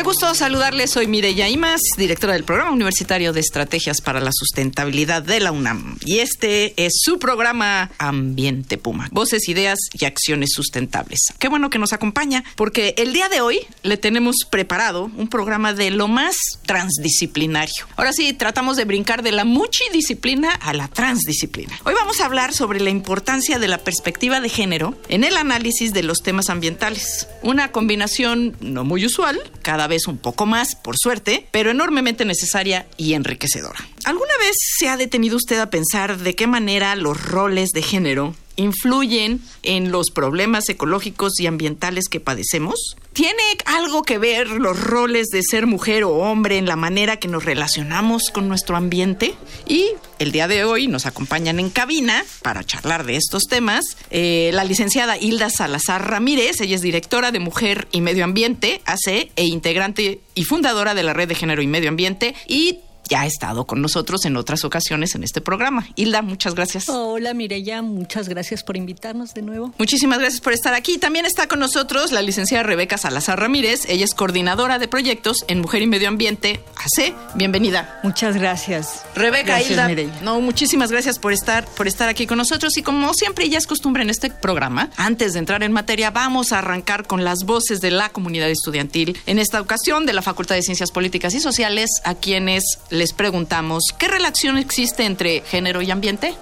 Qué gusto saludarles. Soy Mireya Imas, directora del Programa Universitario de Estrategias para la Sustentabilidad de la UNAM. Y este es su programa Ambiente Puma. Voces, ideas y acciones sustentables. Qué bueno que nos acompaña, porque el día de hoy le tenemos preparado un programa de lo más transdisciplinario. Ahora sí, tratamos de brincar de la multidisciplina a la transdisciplina. Hoy vamos a hablar sobre la importancia de la perspectiva de género en el análisis de los temas ambientales. Una combinación no muy usual, cada vez un poco más, por suerte, pero enormemente necesaria y enriquecedora. ¿Alguna vez se ha detenido usted a pensar de qué manera los roles de género influyen en los problemas ecológicos y ambientales que padecemos? ¿Tiene algo que ver los roles de ser mujer o hombre en la manera que nos relacionamos con nuestro ambiente? Y el día de hoy nos acompañan en cabina para charlar de estos temas eh, la licenciada Hilda Salazar Ramírez, ella es directora de Mujer y Medio Ambiente, AC, e integrante y fundadora de la Red de Género y Medio Ambiente, y ya ha estado con nosotros en otras ocasiones en este programa. Hilda, muchas gracias. Hola Mireya, muchas gracias por invitarnos de nuevo. Muchísimas gracias por estar aquí. También está con nosotros la licenciada Rebeca Salazar Ramírez. Ella es coordinadora de proyectos en Mujer y Medio Ambiente, AC. Bienvenida. Muchas gracias. Rebeca, Hilda. No, muchísimas gracias por estar, por estar aquí con nosotros. Y como siempre ya es costumbre en este programa, antes de entrar en materia, vamos a arrancar con las voces de la comunidad estudiantil. En esta ocasión, de la Facultad de Ciencias Políticas y Sociales, a quienes les preguntamos, ¿qué relación existe entre género y ambiente?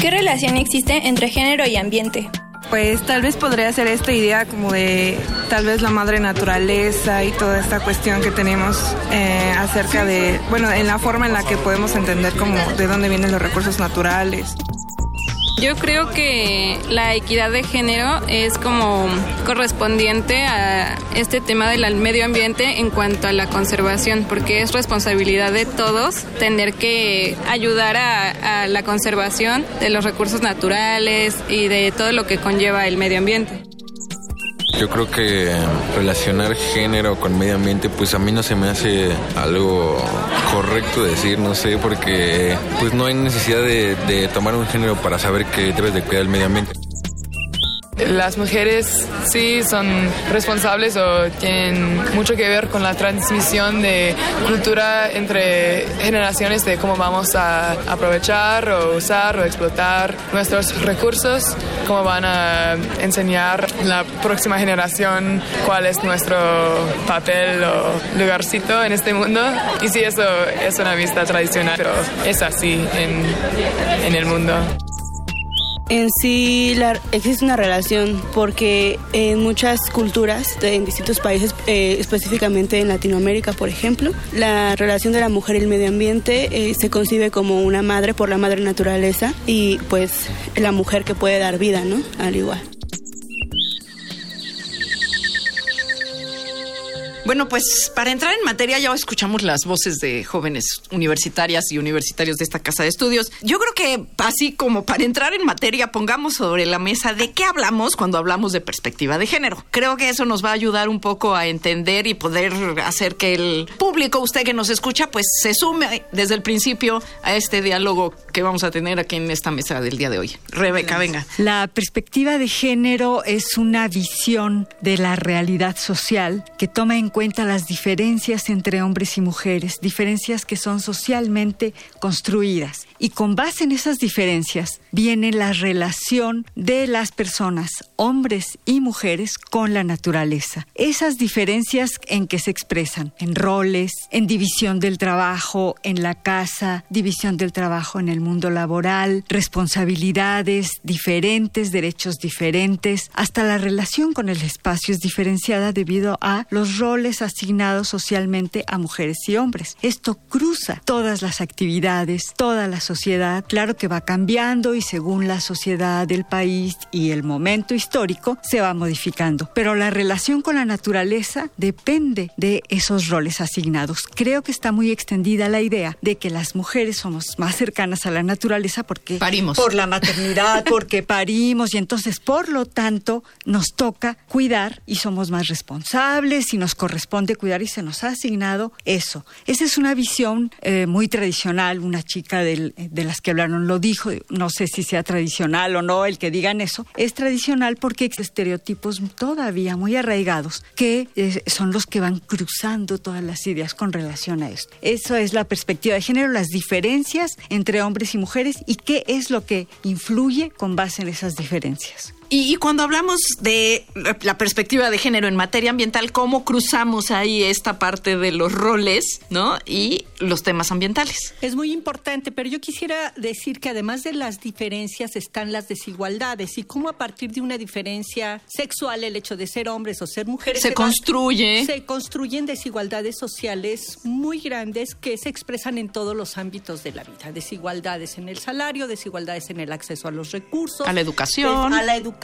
¿Qué relación existe entre género y ambiente? Pues tal vez podría ser esta idea como de tal vez la madre naturaleza y toda esta cuestión que tenemos eh, acerca de, bueno, en la forma en la que podemos entender como de dónde vienen los recursos naturales. Yo creo que la equidad de género es como correspondiente a este tema del medio ambiente en cuanto a la conservación, porque es responsabilidad de todos tener que ayudar a, a la conservación de los recursos naturales y de todo lo que conlleva el medio ambiente. Yo creo que relacionar género con medio ambiente, pues a mí no se me hace algo correcto decir, no sé, porque pues no hay necesidad de, de tomar un género para saber que debes de cuidar el medio ambiente las mujeres sí son responsables o tienen mucho que ver con la transmisión de cultura entre generaciones de cómo vamos a aprovechar o usar o explotar nuestros recursos, cómo van a enseñar la próxima generación cuál es nuestro papel o lugarcito en este mundo. Y sí, eso es una vista tradicional, pero es así en, en el mundo. En sí existe una relación porque en muchas culturas, en distintos países, eh, específicamente en Latinoamérica, por ejemplo, la relación de la mujer y el medio ambiente eh, se concibe como una madre por la madre naturaleza y pues la mujer que puede dar vida, ¿no? Al igual. Bueno, pues para entrar en materia ya escuchamos las voces de jóvenes universitarias y universitarios de esta casa de estudios. Yo creo que así como para entrar en materia pongamos sobre la mesa de qué hablamos cuando hablamos de perspectiva de género. Creo que eso nos va a ayudar un poco a entender y poder hacer que el público, usted que nos escucha, pues se sume desde el principio a este diálogo que vamos a tener aquí en esta mesa del día de hoy. Rebeca, venga. La perspectiva de género es una visión de la realidad social que toma en cuenta cuenta las diferencias entre hombres y mujeres, diferencias que son socialmente construidas. Y con base en esas diferencias viene la relación de las personas, hombres y mujeres, con la naturaleza. Esas diferencias en que se expresan, en roles, en división del trabajo, en la casa, división del trabajo en el mundo laboral, responsabilidades diferentes, derechos diferentes, hasta la relación con el espacio es diferenciada debido a los roles roles asignados socialmente a mujeres y hombres. Esto cruza todas las actividades, toda la sociedad. Claro que va cambiando y según la sociedad, el país y el momento histórico se va modificando. Pero la relación con la naturaleza depende de esos roles asignados. Creo que está muy extendida la idea de que las mujeres somos más cercanas a la naturaleza porque parimos. por la maternidad, porque parimos y entonces por lo tanto nos toca cuidar y somos más responsables y nos corresponde cuidar y se nos ha asignado eso. Esa es una visión eh, muy tradicional, una chica de las que hablaron lo dijo, no sé si sea tradicional o no el que digan eso, es tradicional porque hay estereotipos todavía muy arraigados que eh, son los que van cruzando todas las ideas con relación a esto. Eso es la perspectiva de género, las diferencias entre hombres y mujeres y qué es lo que influye con base en esas diferencias. Y, cuando hablamos de la perspectiva de género en materia ambiental, ¿cómo cruzamos ahí esta parte de los roles, ¿no? Y los temas ambientales. Es muy importante, pero yo quisiera decir que además de las diferencias están las desigualdades y cómo a partir de una diferencia sexual, el hecho de ser hombres o ser mujeres, se, construye. se construyen desigualdades sociales muy grandes que se expresan en todos los ámbitos de la vida. Desigualdades en el salario, desigualdades en el acceso a los recursos, a la educación, a la educación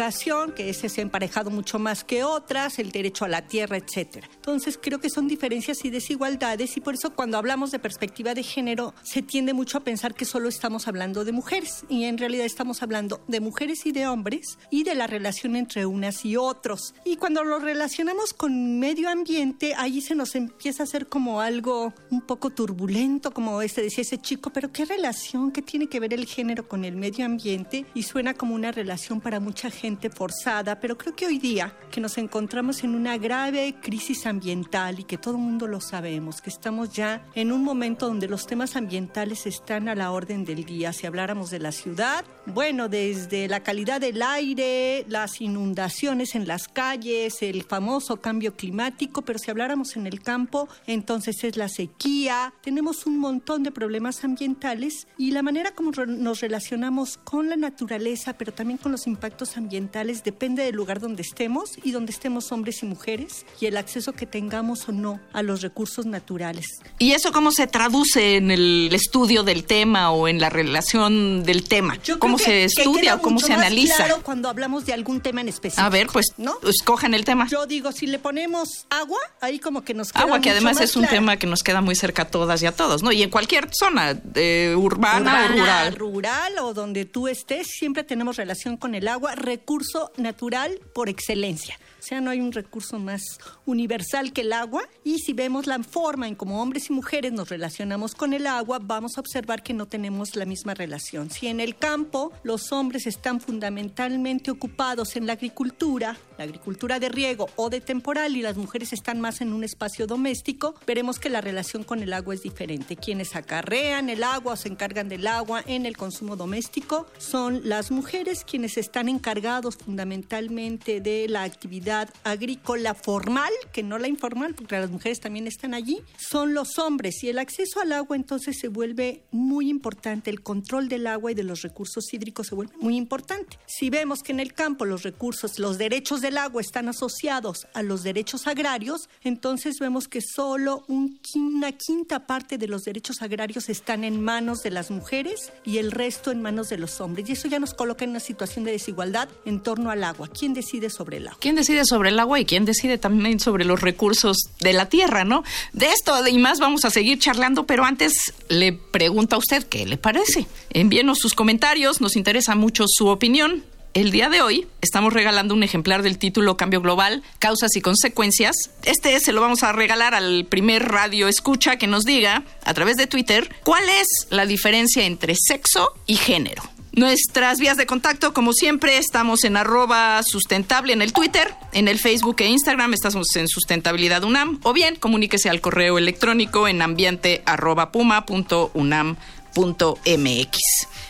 que ese se ha emparejado mucho más que otras, el derecho a la tierra, etcétera. Entonces creo que son diferencias y desigualdades y por eso cuando hablamos de perspectiva de género se tiende mucho a pensar que solo estamos hablando de mujeres y en realidad estamos hablando de mujeres y de hombres y de la relación entre unas y otros. Y cuando lo relacionamos con medio ambiente, ahí se nos empieza a hacer como algo un poco turbulento, como este decía ese chico, pero ¿qué relación, qué tiene que ver el género con el medio ambiente? Y suena como una relación para mucha gente forzada, pero creo que hoy día que nos encontramos en una grave crisis ambiental y que todo el mundo lo sabemos, que estamos ya en un momento donde los temas ambientales están a la orden del día. Si habláramos de la ciudad, bueno, desde la calidad del aire, las inundaciones en las calles, el famoso cambio climático, pero si habláramos en el campo, entonces es la sequía. Tenemos un montón de problemas ambientales y la manera como nos relacionamos con la naturaleza, pero también con los impactos ambientales depende del lugar donde estemos y donde estemos hombres y mujeres y el acceso que tengamos o no a los recursos naturales. ¿Y eso cómo se traduce en el estudio del tema o en la relación del tema? ¿Cómo se estudia o cómo se analiza? Claro, cuando hablamos de algún tema en específico. A ver, pues, ¿no? escojan el tema. Yo digo, si le ponemos agua, ahí como que nos queda Agua, que además es un tema que nos queda muy cerca a todas y a todos, ¿no? Y en cualquier zona, de urbana, o rural. Rural o donde tú estés, siempre tenemos relación con el agua recurso natural por excelencia. Sea, no hay un recurso más universal que el agua. Y si vemos la forma en cómo hombres y mujeres nos relacionamos con el agua, vamos a observar que no tenemos la misma relación. Si en el campo los hombres están fundamentalmente ocupados en la agricultura, la agricultura de riego o de temporal, y las mujeres están más en un espacio doméstico, veremos que la relación con el agua es diferente. Quienes acarrean el agua o se encargan del agua en el consumo doméstico son las mujeres quienes están encargados fundamentalmente de la actividad agrícola formal, que no la informal, porque las mujeres también están allí, son los hombres. Y el acceso al agua entonces se vuelve muy importante, el control del agua y de los recursos hídricos se vuelve muy importante. Si vemos que en el campo los recursos, los derechos del agua están asociados a los derechos agrarios, entonces vemos que solo una quinta parte de los derechos agrarios están en manos de las mujeres y el resto en manos de los hombres. Y eso ya nos coloca en una situación de desigualdad en torno al agua. ¿Quién decide sobre el agua? ¿Quién decide sobre el agua y quién decide también sobre los recursos de la tierra, no? De esto y más vamos a seguir charlando, pero antes le pregunto a usted qué le parece. Envíenos sus comentarios, nos interesa mucho su opinión. El día de hoy estamos regalando un ejemplar del título Cambio Global, Causas y Consecuencias. Este se lo vamos a regalar al primer radio escucha que nos diga a través de Twitter cuál es la diferencia entre sexo y género. Nuestras vías de contacto, como siempre, estamos en arroba sustentable en el Twitter, en el Facebook e Instagram, estamos en sustentabilidad UNAM, o bien comuníquese al correo electrónico en ambiente.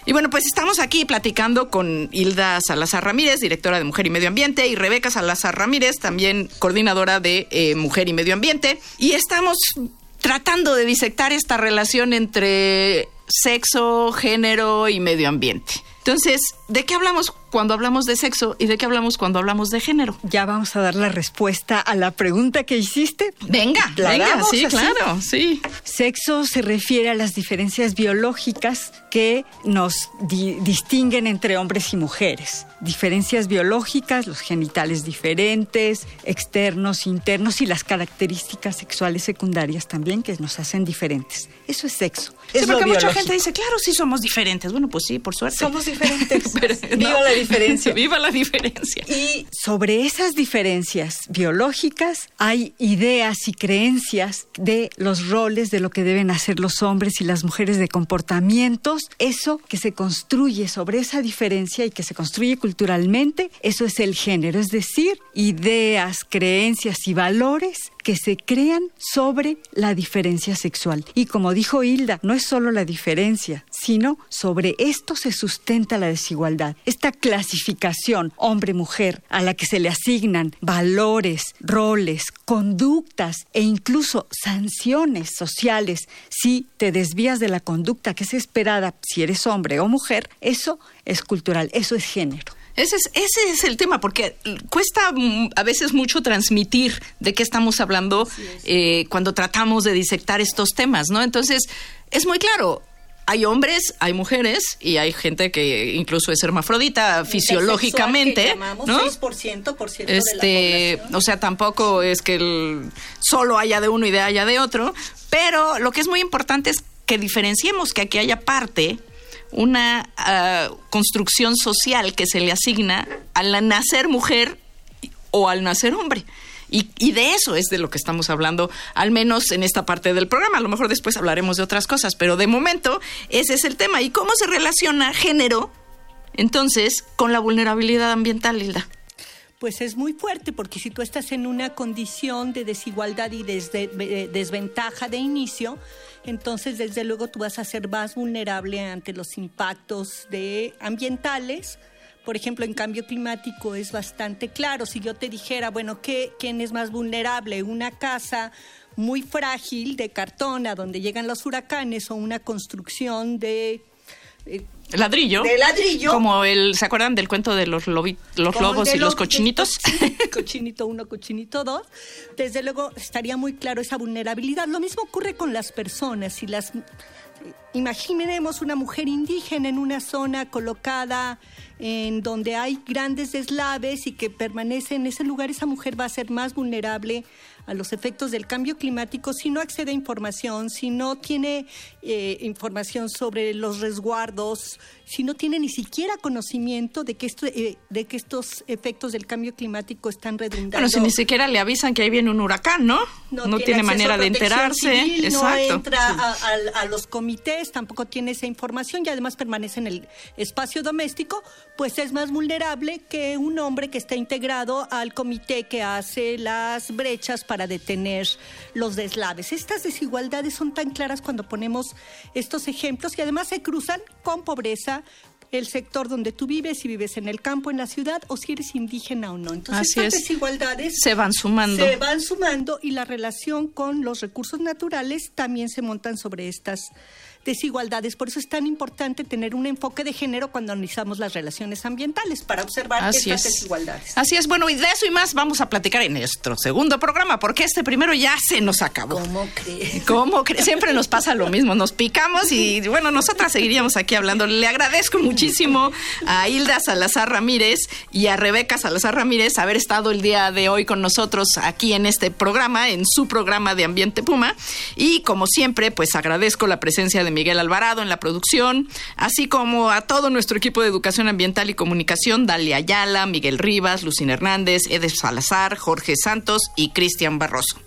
Y bueno, pues estamos aquí platicando con Hilda Salazar Ramírez, directora de Mujer y Medio Ambiente, y Rebeca Salazar Ramírez, también coordinadora de eh, Mujer y Medio Ambiente. Y estamos tratando de disectar esta relación entre sexo, género y medio ambiente. Entonces, ¿de qué hablamos cuando hablamos de sexo y de qué hablamos cuando hablamos de género? Ya vamos a dar la respuesta a la pregunta que hiciste. Venga, La venga, sí, así. claro, sí. Sexo se refiere a las diferencias biológicas que nos di- distinguen entre hombres y mujeres. Diferencias biológicas, los genitales diferentes, externos, internos y las características sexuales secundarias también que nos hacen diferentes. Eso es sexo. Sí, es lo porque mucha gente dice, claro, sí somos diferentes. Bueno, pues sí, por suerte. Somos diferentes. Viva la diferencia. Viva la diferencia. Y sobre esas diferencias biológicas hay ideas y creencias de los roles de lo que deben hacer los hombres y las mujeres de comportamientos. Eso que se construye sobre esa diferencia y que se construye culturalmente, eso es el género, es decir, ideas, creencias y valores que se crean sobre la diferencia sexual. Y como dijo Hilda, no es solo la diferencia, sino sobre esto se sustenta la desigualdad. Esta clasificación hombre-mujer a la que se le asignan valores, roles, conductas e incluso sanciones sociales si te desvías de la conducta que es esperada si eres hombre o mujer, eso es cultural, eso es género. Ese es, ese es el tema, porque cuesta mm, a veces mucho transmitir de qué estamos hablando eh, cuando tratamos de disectar estos temas, ¿no? Entonces, es muy claro. Hay hombres, hay mujeres y hay gente que incluso es hermafrodita fisiológicamente, ¿no? 6% por ciento Este, o sea, tampoco es que el- solo haya de uno y de haya de otro, pero lo que es muy importante es que diferenciemos que aquí haya parte una ah, construcción social que se le asigna al nacer mujer o al nacer hombre. Y, y de eso es de lo que estamos hablando, al menos en esta parte del programa. A lo mejor después hablaremos de otras cosas, pero de momento ese es el tema. ¿Y cómo se relaciona género, entonces, con la vulnerabilidad ambiental, Hilda? Pues es muy fuerte porque si tú estás en una condición de desigualdad y de desventaja de inicio, entonces desde luego tú vas a ser más vulnerable ante los impactos de ambientales. Por ejemplo, en cambio climático es bastante claro. Si yo te dijera, bueno, ¿qué, ¿quién es más vulnerable? ¿Una casa muy frágil de cartón a donde llegan los huracanes o una construcción de... eh, ladrillo. De ladrillo. Como el, ¿se acuerdan del cuento de los, lobi- los lobos y los lo- cochinitos? cochinito 1, cochinito 2, desde luego estaría muy claro esa vulnerabilidad. Lo mismo ocurre con las personas. Si las imaginemos una mujer indígena en una zona colocada en donde hay grandes deslaves y que permanece en ese lugar, esa mujer va a ser más vulnerable a los efectos del cambio climático si no accede a información, si no tiene eh, información sobre los resguardos, si no tiene ni siquiera conocimiento de que, esto, eh, de que estos efectos del cambio climático están redundando. Bueno, si ni siquiera le avisan que ahí viene un huracán, ¿no? No, tiene, manera de enterarse. civil, Exacto. No entra Sí. a, a- a los comités, tampoco tiene esa información y además permanece en el espacio doméstico, pues es más vulnerable que un hombre que está integrado al comité que hace las brechas para detener los deslaves. Estas desigualdades son tan claras cuando ponemos estos ejemplos y además se cruzan con pobreza el sector donde tú vives, si vives en el campo, en la ciudad, o si eres indígena o no. Entonces, Así estas es. desigualdades Se van sumando. se van sumando y la relación con los recursos naturales también se montan sobre estas desigualdades. Por eso es tan importante tener un enfoque de género cuando analizamos las relaciones ambientales para observar Así estas es. desigualdades. Así es, bueno, y de eso y más vamos a platicar en nuestro segundo programa, porque este primero ya se nos acabó. ¿Cómo crees? ¿Cómo crees? Siempre nos pasa lo mismo, nos picamos y bueno, nosotras seguiríamos aquí hablando. Le agradezco muchísimo a Hilda Salazar Ramírez y a Rebeca Salazar Ramírez haber estado el día de hoy con nosotros aquí en este programa, en su programa de Ambiente Puma. Y como siempre, pues agradezco la presencia de Miguel Alvarado en la producción, así como a todo nuestro equipo de Educación Ambiental y Comunicación, Dalia Ayala, Miguel Rivas, Lucina Hernández, Eder Salazar, Jorge Santos y Cristian Barroso.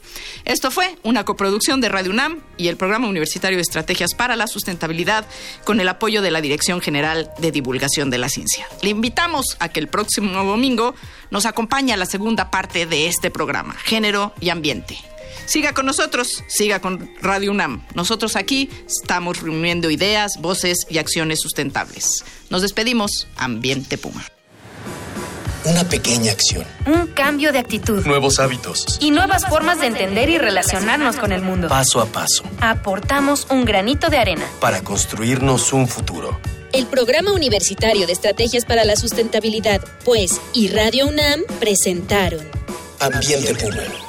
Esto fue una coproducción de Radio UNAM y el Programa Universitario de Estrategias para la Sustentabilidad con el apoyo de la Dirección General de Divulgación de la Ciencia. Le invitamos a que el próximo domingo nos acompañe a la segunda parte de este programa, Género y Ambiente. Siga con nosotros, siga con Radio UNAM. Nosotros aquí estamos reuniendo ideas, voces y acciones sustentables. Nos despedimos, Ambiente Puma. Una pequeña acción. Un cambio de actitud. Nuevos hábitos. Y nuevas formas de entender y relacionarnos con el mundo. Paso a paso. Aportamos un granito de arena. Para construirnos un futuro. El Programa Universitario de Estrategias para la Sustentabilidad, pues, y Radio UNAM presentaron Ambiente Puma.